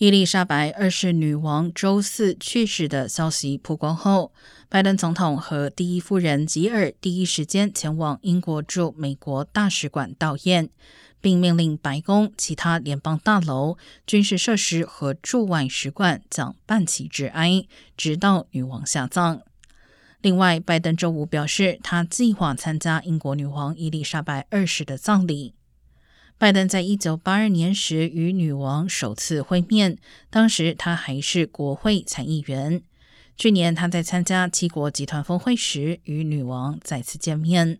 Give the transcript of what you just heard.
伊丽莎白二世女王周四去世的消息曝光后，拜登总统和第一夫人吉尔第一时间前往英国驻美国大使馆悼唁，并命令白宫其他联邦大楼、军事设施和驻外使馆将半旗致哀，直到女王下葬。另外，拜登周五表示，他计划参加英国女王伊丽莎白二世的葬礼。拜登在一九八二年时与女王首次会面，当时他还是国会参议员。去年他在参加七国集团峰会时与女王再次见面。